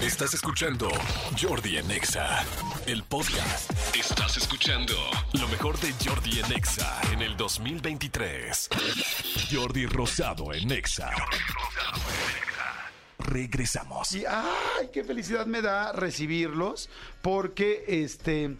Estás escuchando Jordi en Exa, el podcast. Estás escuchando lo mejor de Jordi en Exa en el 2023. Jordi Rosado en Exa. Regresamos. Y ay, qué felicidad me da recibirlos porque este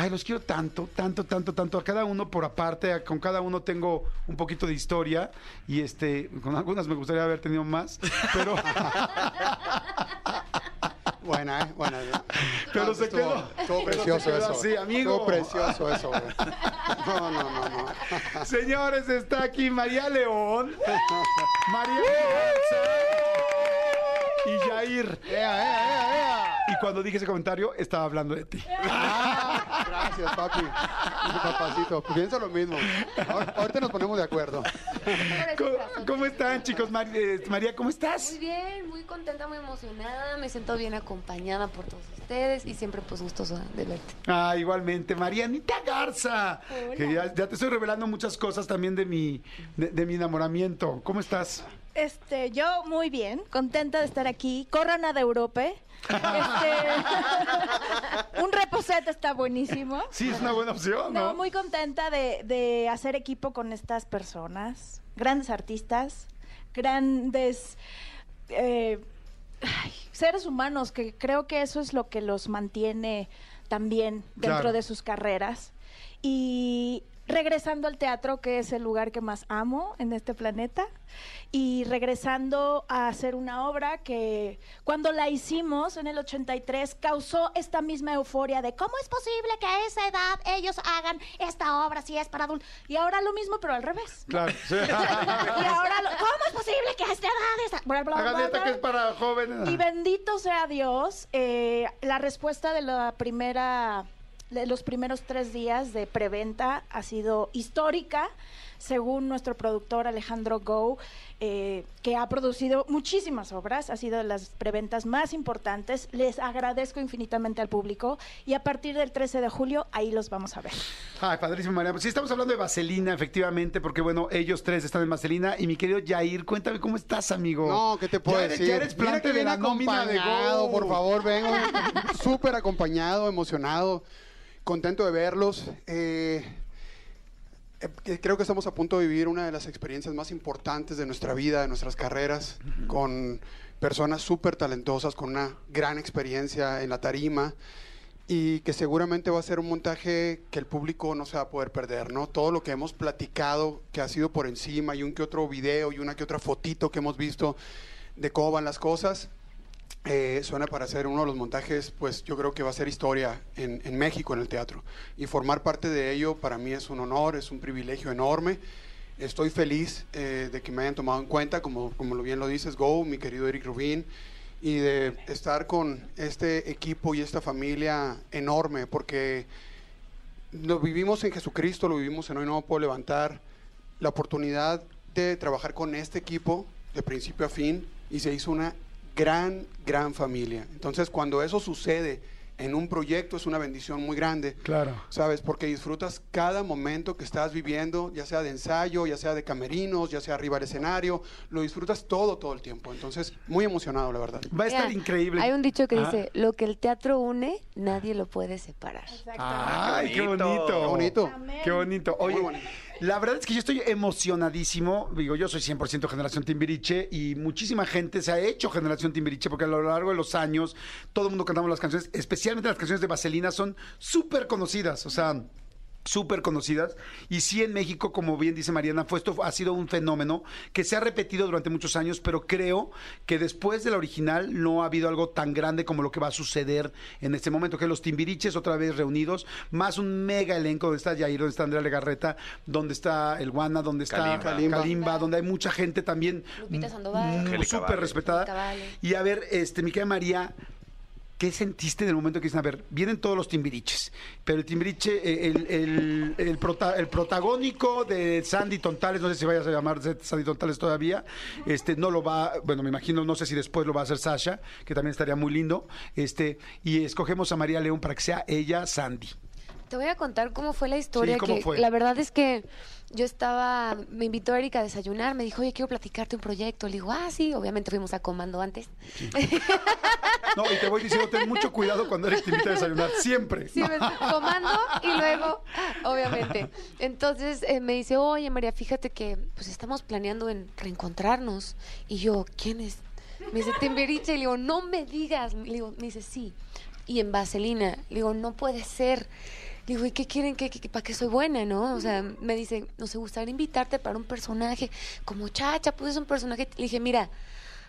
ay, los quiero tanto, tanto, tanto, tanto a cada uno por aparte, a- con cada uno tengo un poquito de historia y este con algunas me gustaría haber tenido más, pero Buena, ¿eh? Buena. ¿eh? Pero No, se estuvo- quedó. Estuvo se precioso quedó eso. así, amigo. Estuvo precioso eso, güey. No, no, no, no. señores, está aquí María León, María Garza y Jair. ¡Ea, ea, ea, ea! Y cuando dije ese comentario estaba hablando de ti. Gracias, papi. Papacito. Pienso lo mismo. Ahor- Ahorita nos ponemos de acuerdo. ¿Cómo, cómo están, chicos? Eh, María, ¿cómo estás? Muy bien, muy contenta, muy emocionada. Me siento bien acompañada por todos ustedes y siempre pues gustosa de verte. Ah, igualmente, Marianita Garza. Que ya, ya te estoy revelando muchas cosas también de mi, de, de mi enamoramiento. ¿Cómo estás? Este, yo muy bien, contenta de estar aquí. Corran a de Europe. Este, un reposet está buenísimo. Sí, es una buena opción, ¿no? No, muy contenta de, de hacer equipo con estas personas, grandes artistas, grandes eh, ay, seres humanos, que creo que eso es lo que los mantiene también dentro Claro. de sus carreras. Y regresando al teatro, que es el lugar que más amo en este planeta, y regresando a hacer una obra que cuando la hicimos en el 83 causó esta misma euforia de cómo es posible que a esa edad ellos hagan esta obra si es para adultos. Y ahora lo mismo, pero al revés. Claro. sí. y ahora, lo- ¿cómo es posible que a esta edad esta... bla, bla, Hagan bla, que es para jóvenes. Y bendito sea Dios, eh, la respuesta de la primera, los primeros tres días de preventa ha sido histórica, según nuestro productor Alejandro Go, eh, que ha producido muchísimas obras, ha sido de las preventas más importantes. Les agradezco infinitamente al público y a partir del 13 de julio ahí los vamos a ver. Ay, padrísimo, María. Pues sí, estamos hablando de Vaselina, efectivamente, porque bueno, ellos tres están en Vaselina. Y mi querido Jair, cuéntame cómo estás, amigo. No, ¿qué te puedo Ya eres- decir? Ya eres de la nómina de acompañado, Go. por favor, vengo súper acompañado, emocionado, contento de verlos. Eh, eh, creo que estamos a punto de vivir una de las experiencias más importantes de nuestra vida, de nuestras carreras, con personas súper talentosas, con una gran experiencia en la tarima y que seguramente va a ser un montaje que el público no se va a poder perder, ¿no? Todo lo que hemos platicado, que ha sido por encima, y un que otro video y una que otra fotito que hemos visto de cómo van las cosas, eh, suena para ser uno de los montajes, pues yo creo que va a ser historia en, en México, en el teatro. Y formar parte de ello para mí es un honor, es un privilegio enorme. Estoy feliz eh, de que me hayan tomado en cuenta, como, como bien lo dices, Go, mi querido Eric Rubin, y de estar con este equipo y esta familia enorme, porque lo vivimos en Jesucristo, lo vivimos en Hoy No Puedo Levantar, la oportunidad de trabajar con este equipo de principio a fin y se hizo una gran, gran familia. Entonces, cuando eso sucede en un proyecto es una bendición muy grande. Claro. ¿Sabes? Porque disfrutas cada momento que estás viviendo, ya sea de ensayo, ya sea de camerinos, ya sea arriba del escenario, lo disfrutas todo, todo el tiempo. Entonces, muy emocionado, la verdad. Va a estar Mira, increíble. Hay un dicho que Ah. dice, lo que el teatro une, nadie lo puede separar. Ay, qué bonito. Qué bonito. Qué bonito. Oye, Muy bonito. La verdad es que yo estoy emocionadísimo. Digo, yo soy 100% generación Timbiriche y muchísima gente se ha hecho generación Timbiriche porque a lo largo de los años todo el mundo cantamos las canciones, especialmente las canciones de Vaselina son súper conocidas. O sea, súper conocidas. Y sí, en México, como bien dice Mariana, fue esto ha sido un fenómeno que se ha repetido durante muchos años, pero creo que después de la original no ha habido algo tan grande como lo que va a suceder en este momento, que los Timbiriches otra vez reunidos, más un mega elenco donde está Jair, donde está Andrea Legarreta, donde está el Guana, donde está Kalimba. Donde hay mucha gente también Lupita mm, súper respetada. Vale. Y a ver, este, mi querida María, ¿Qué sentiste en el momento que dicen, a ver, vienen todos los timbiriches, pero el timbiriche, eh, el, el- el prota- el protagónico de Sandy Tontales, no sé si vayas a llamarse Sandy Tontales todavía, este, no lo va, bueno, me imagino, no sé si después lo va a hacer Sasha, que también estaría muy lindo, este, y escogemos a María León para que sea ella Sandy. Te voy a contar cómo fue la historia. Sí, ¿cómo que fue? La verdad es que yo estaba, me invitó Erika a desayunar, me dijo, oye, quiero platicarte un proyecto. Le digo, ah, sí, obviamente fuimos a comando antes. No, y te voy diciendo, ten mucho cuidado cuando Eric te invita a desayunar, siempre. Sí, comando y luego, obviamente. Entonces eh, me dice, oye María, fíjate que pues estamos planeando en reencontrarnos. Y yo, ¿quién es? Me dice, Timbiriche. Y le digo, no me digas. Le digo, me dice, sí. Y en Vaselina. Le digo, no puede ser. Digo, ¿y qué quieren? ¿Qué, qué- ¿Para qué soy buena, no? O sea, me dice, nos gustaría invitarte para un personaje como Chacha, pues es un personaje. Le dije, mira,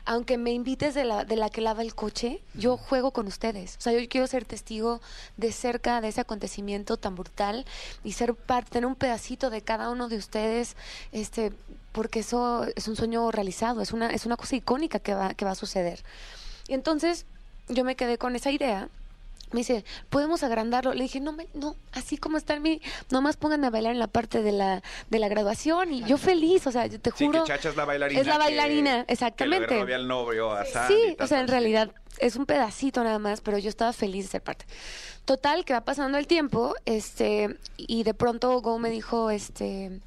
aunque me invites de la, de la que lava el coche, yo juego con ustedes. O sea, yo quiero ser testigo de cerca de ese acontecimiento tan brutal y ser parte, tener un pedacito de cada uno de ustedes, este, porque eso es un sueño realizado, es una, es una cosa icónica que va, que va a suceder. Y entonces yo me quedé con esa idea. Me dice, ¿podemos agrandarlo? Le dije, no, me, no, así como está en mi, nomás pónganme a bailar en la parte de la, de la graduación y yo feliz, o sea, yo te Sí, juro. que Chacha es la bailarina. Es la que- bailarina, Que exactamente. robé al novio a Sandy Sí, tal, o sea, en realidad es un pedacito nada más, pero yo estaba feliz de ser parte. Total, que va pasando el tiempo, este, y de pronto Go me dijo, este,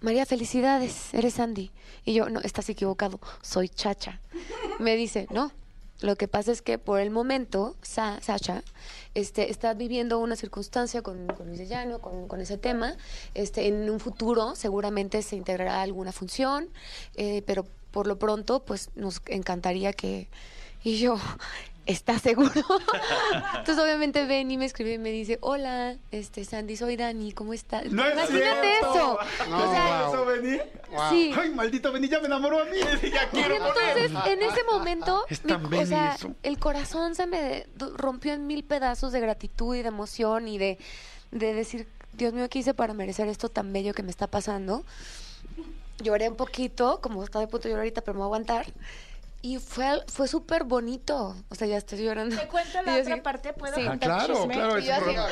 María, felicidades, eres Sandy. Y yo, no, estás equivocado, soy Chacha. Me dice, no, lo que pasa es que por el momento, Sa- Sacha, este, está viviendo una circunstancia con, con Luis de Llano, con, con ese tema. Este, en un futuro seguramente se integrará alguna función, eh, pero por lo pronto, pues nos encantaría que... Y yo, ¿estás seguro? Entonces obviamente ven y me escribe y me dice, hola, este, Sandy, soy Dani, ¿cómo estás? No es Imagínate cierto. eso. No, o sea, wow. ¿Eso vení? sí. Ay, maldito Beni, ya me enamoró a mí. Ya Y entonces, en ese momento, Es mi- o Benny sea, eso. el corazón se me rompió en mil pedazos de gratitud y de emoción y de, de decir, Dios mío, ¿qué hice para merecer esto tan bello que me está pasando? Lloré un poquito, como estaba de punto de llorar ahorita, pero me voy a aguantar. Y fue, fue súper bonito. O sea, ya estoy llorando. Te cuento la otra así- parte, ¿puedo Sí. Ah, claro,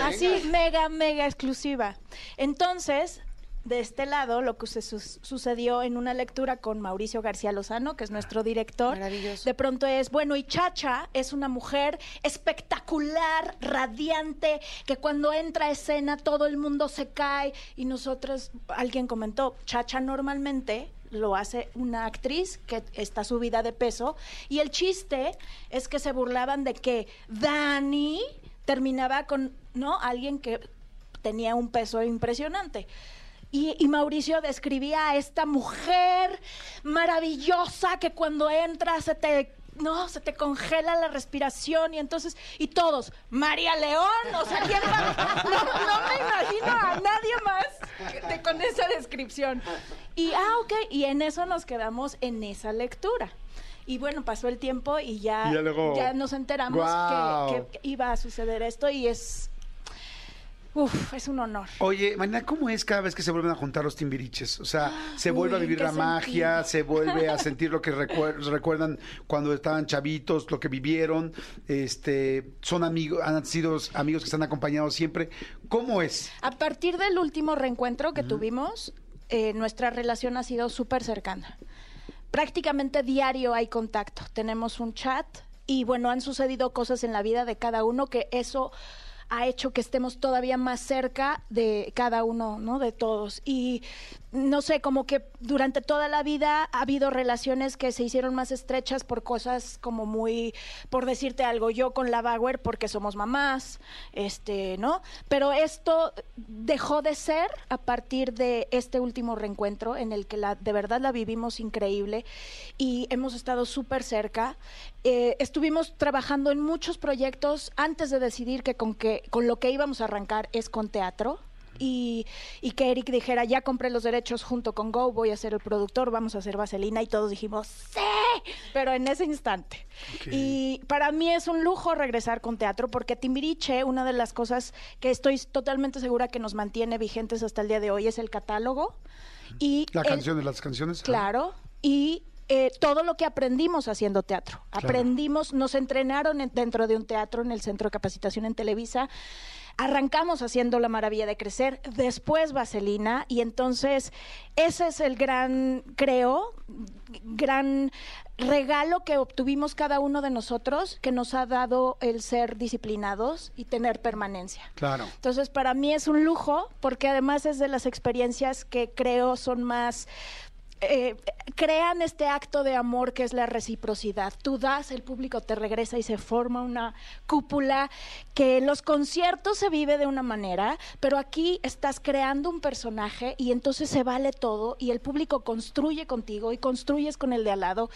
así, mega, mega exclusiva. Entonces, de este lado, lo que se sucedió en una lectura con Mauricio García Lozano, que es nuestro director, Maravilloso. de pronto es, bueno, y Chacha es una mujer espectacular, radiante, que cuando entra a escena todo el mundo se cae y nosotros, alguien comentó, Chacha normalmente lo hace una actriz que está subida de peso y el chiste es que se burlaban de que Dani terminaba con, ¿no? Alguien que tenía un peso impresionante. Y, Mauricio describía a esta mujer maravillosa que cuando entra se te no, se te congela la respiración y entonces, y todos, María León, o sea, ¿quién va? No, no me imagino a nadie más que- con esa descripción. Y, ah, ok, y en eso nos quedamos en esa lectura. Y bueno, pasó el tiempo y ya, Y ya luego- ya nos enteramos que, que iba a suceder esto y es, uf, es un honor. Oye, Marina, ¿cómo es cada vez que se vuelven a juntar los timbiriches? O sea, se Uy, vuelve a vivir ¿qué la magia, se vuelve a sentir lo que recuer- recuerdan cuando estaban chavitos, lo que vivieron, este, son amigos, han sido amigos que están acompañados siempre. ¿Cómo es? A partir del último reencuentro que tuvimos, eh, nuestra relación ha sido súper cercana. Prácticamente diario hay contacto. Tenemos un chat y bueno, han sucedido cosas en la vida de cada uno que eso ha hecho que estemos todavía más cerca de cada uno, ¿no? De todos. Y no sé, como que durante toda la vida ha habido relaciones que se hicieron más estrechas por cosas como muy, por decirte algo, yo con la Bauer porque somos mamás, este, ¿no? Pero esto dejó de ser a partir de este último reencuentro en el que la, de verdad la vivimos increíble y hemos estado súper cerca. Eh, estuvimos trabajando en muchos proyectos antes de decidir que con, que con lo que íbamos a arrancar es con teatro. Y, y que Eric dijera, ya compré los derechos junto con Go, voy a ser el productor, vamos a hacer Vaselina, y todos dijimos, sí, pero en ese instante. Y para mí es un lujo regresar con teatro, porque Timbiriche, una de las cosas que estoy totalmente segura que nos mantiene vigentes hasta el día de hoy es el catálogo. Y La el- canción de las canciones. Claro. Y eh, todo lo que aprendimos haciendo teatro. Aprendimos, nos entrenaron en- dentro de un teatro en el Centro de Capacitación en Televisa. Arrancamos haciendo La Maravilla de Crecer, después Vaselina, y entonces ese es el gran, creo, gran regalo que obtuvimos cada uno de nosotros, que nos ha dado el ser disciplinados y tener permanencia. Claro. Entonces, para mí es un lujo, porque además es de las experiencias que creo son más eh, crean este acto de amor que es la reciprocidad. Tú das, el público te regresa y se forma una cúpula que los conciertos se vive de una manera, pero aquí estás creando un personaje y entonces se vale todo y el público construye contigo y construyes con el de al lado.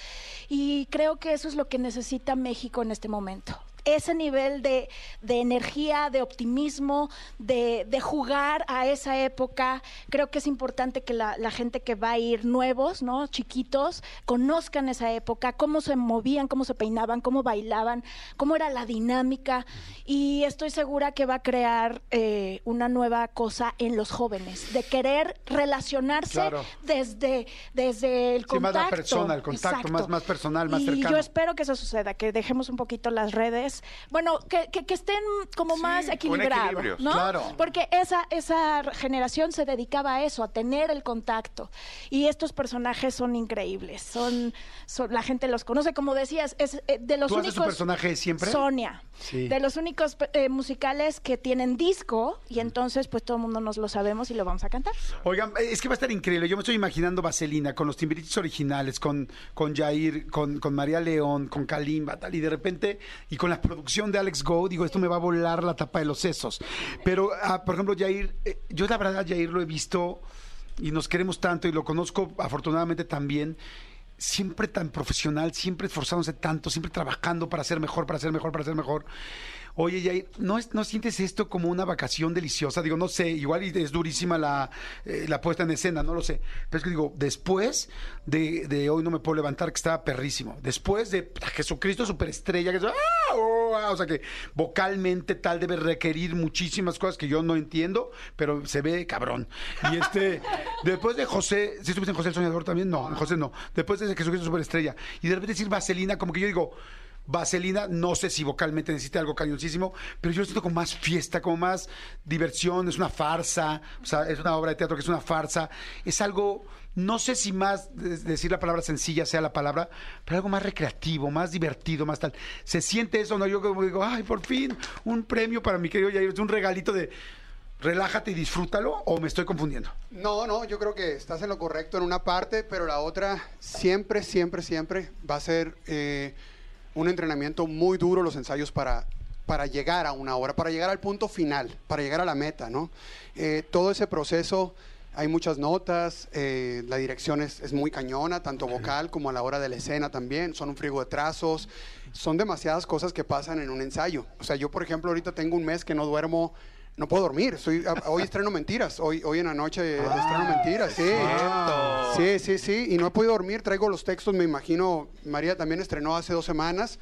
Y creo que eso es lo que necesita México en este momento ese nivel de, de energía, de optimismo, de, de jugar a esa época. Creo que es importante que la, la gente que va a ir nuevos, ¿no? Chiquitos, conozcan esa época, cómo se movían, cómo se peinaban, cómo bailaban, cómo era la dinámica. Y estoy segura que va a crear eh, una nueva cosa en los jóvenes, de querer relacionarse Claro. desde, desde el Sí, más contacto. la persona, el contacto, más- más personal, más y cercano. yo espero que eso suceda, que dejemos un poquito las redes. Bueno, que, que- que estén como Sí, más equilibrados. ¿no? Claro. Porque esa, esa generación se dedicaba a eso, a tener el contacto. Y estos personajes son increíbles. Son, son- la gente los conoce, como decías, es eh, de los ¿Tú haces únicos. tu personaje siempre? Sonia. Sí. De los únicos eh, musicales que tienen disco y entonces pues todo el mundo nos lo sabemos y lo vamos a cantar. Oigan, eh, es que va a estar increíble. Yo me estoy imaginando Vaselina con los timbiriches originales, con, con Jair, con, con María León, con Kalimba, tal, y de repente, y con la producción de Alex Go, digo, esto me va a volar la tapa de los sesos. Pero, ah, por ejemplo, Jair, eh, yo la verdad, Jair lo he visto y nos queremos tanto y lo conozco afortunadamente también. Siempre tan profesional, siempre esforzándose tanto, siempre trabajando para ser mejor, para ser mejor, para ser mejor. Oye, Jair, ¿no, es- ¿no sientes esto como una vacación deliciosa? Digo, no sé, igual es durísima la, eh, la puesta en escena, no lo sé. Pero es que digo, después de, de Hoy no me puedo levantar, que estaba perrísimo. Después de Jesucristo Superestrella, que ¡ah! Oh, o sea que vocalmente tal debe requerir muchísimas cosas que yo no entiendo, pero se ve cabrón. Y este, después de José, ¿sí estuviste en José el Soñador también? No, en José no. Después de Jesucristo Superestrella. Y de repente decir Vaselina, como que yo digo, Vaselina, no sé si vocalmente necesita algo cañoncísimo, pero yo lo siento como más fiesta, como más diversión, es una farsa, o sea, es una obra de teatro que es una farsa, es algo, no sé si más de- decir la palabra sencilla sea la palabra, pero algo más recreativo, más divertido, más tal. ¿Se siente eso? No, yo como digo, ay, por fin, un premio para mi querido Yair, es un regalito de relájate y disfrútalo, o me estoy confundiendo. No, no, yo creo que estás en lo correcto en una parte, pero la otra siempre, siempre, siempre va a ser eh, un entrenamiento muy duro los ensayos para, para llegar a una hora, para llegar al punto final, para llegar a la meta, ¿no? Eh, todo ese proceso, hay muchas notas, eh, la dirección es, es muy cañona, tanto vocal como a la hora de la escena también, son un frigo de trazos, son demasiadas cosas que pasan en un ensayo. O sea, yo por ejemplo ahorita tengo un mes que no duermo no puedo dormir. Estoy, a- hoy estreno mentiras. Hoy, hoy en la noche estreno mentiras. Sí. Sí, sí, sí. Y no he podido dormir. Traigo los textos, me imagino. María también estrenó hace dos semanas,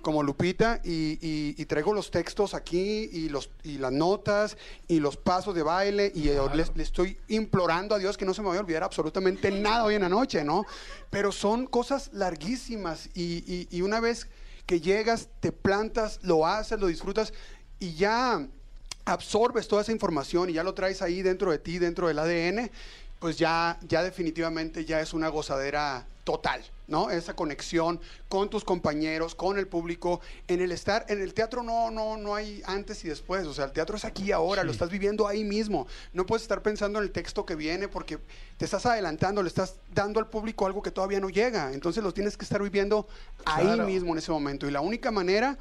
como Lupita. Y, y- y traigo los textos aquí y, los, y las notas y los pasos de baile. Y eh, le, le estoy implorando a Dios que no se me vaya a olvidar absolutamente nada hoy en la noche, ¿no? Pero son cosas larguísimas. Y una vez que llegas, te plantas, lo haces, lo disfrutas y ya absorbes toda esa información y ya lo traes ahí dentro de ti, dentro del ADN, pues ya, ya definitivamente ya es una gozadera total, ¿no? Esa conexión con tus compañeros, con el público, en el estar, en el teatro no, no, no hay antes y después, o sea, el teatro es aquí y ahora, lo estás viviendo ahí mismo, no puedes estar pensando en el texto que viene porque te estás adelantando, le estás dando al público algo que todavía no llega, entonces lo tienes que estar viviendo ahí Claro. mismo en ese momento y la única manera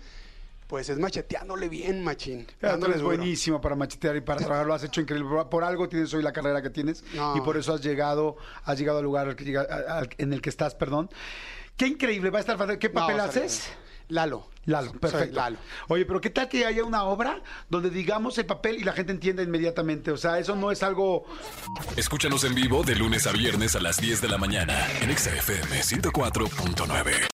pues es macheteándole bien, machín. Duro. buenísimo para machetear y para trabajar, lo has hecho increíble. Por, por algo tienes hoy la carrera que tienes No. y por eso has llegado, has llegado al lugar en el que estás, perdón. Qué increíble, va a estar. ¿Qué papel haces? Lalo. Lalo, Soy perfecto. Lalo. Oye, pero ¿qué tal que haya una obra donde digamos el papel y la gente entienda inmediatamente? O sea, eso no es algo... Escúchanos en vivo de lunes a viernes a las 10 de la mañana en Exa FM 104.9.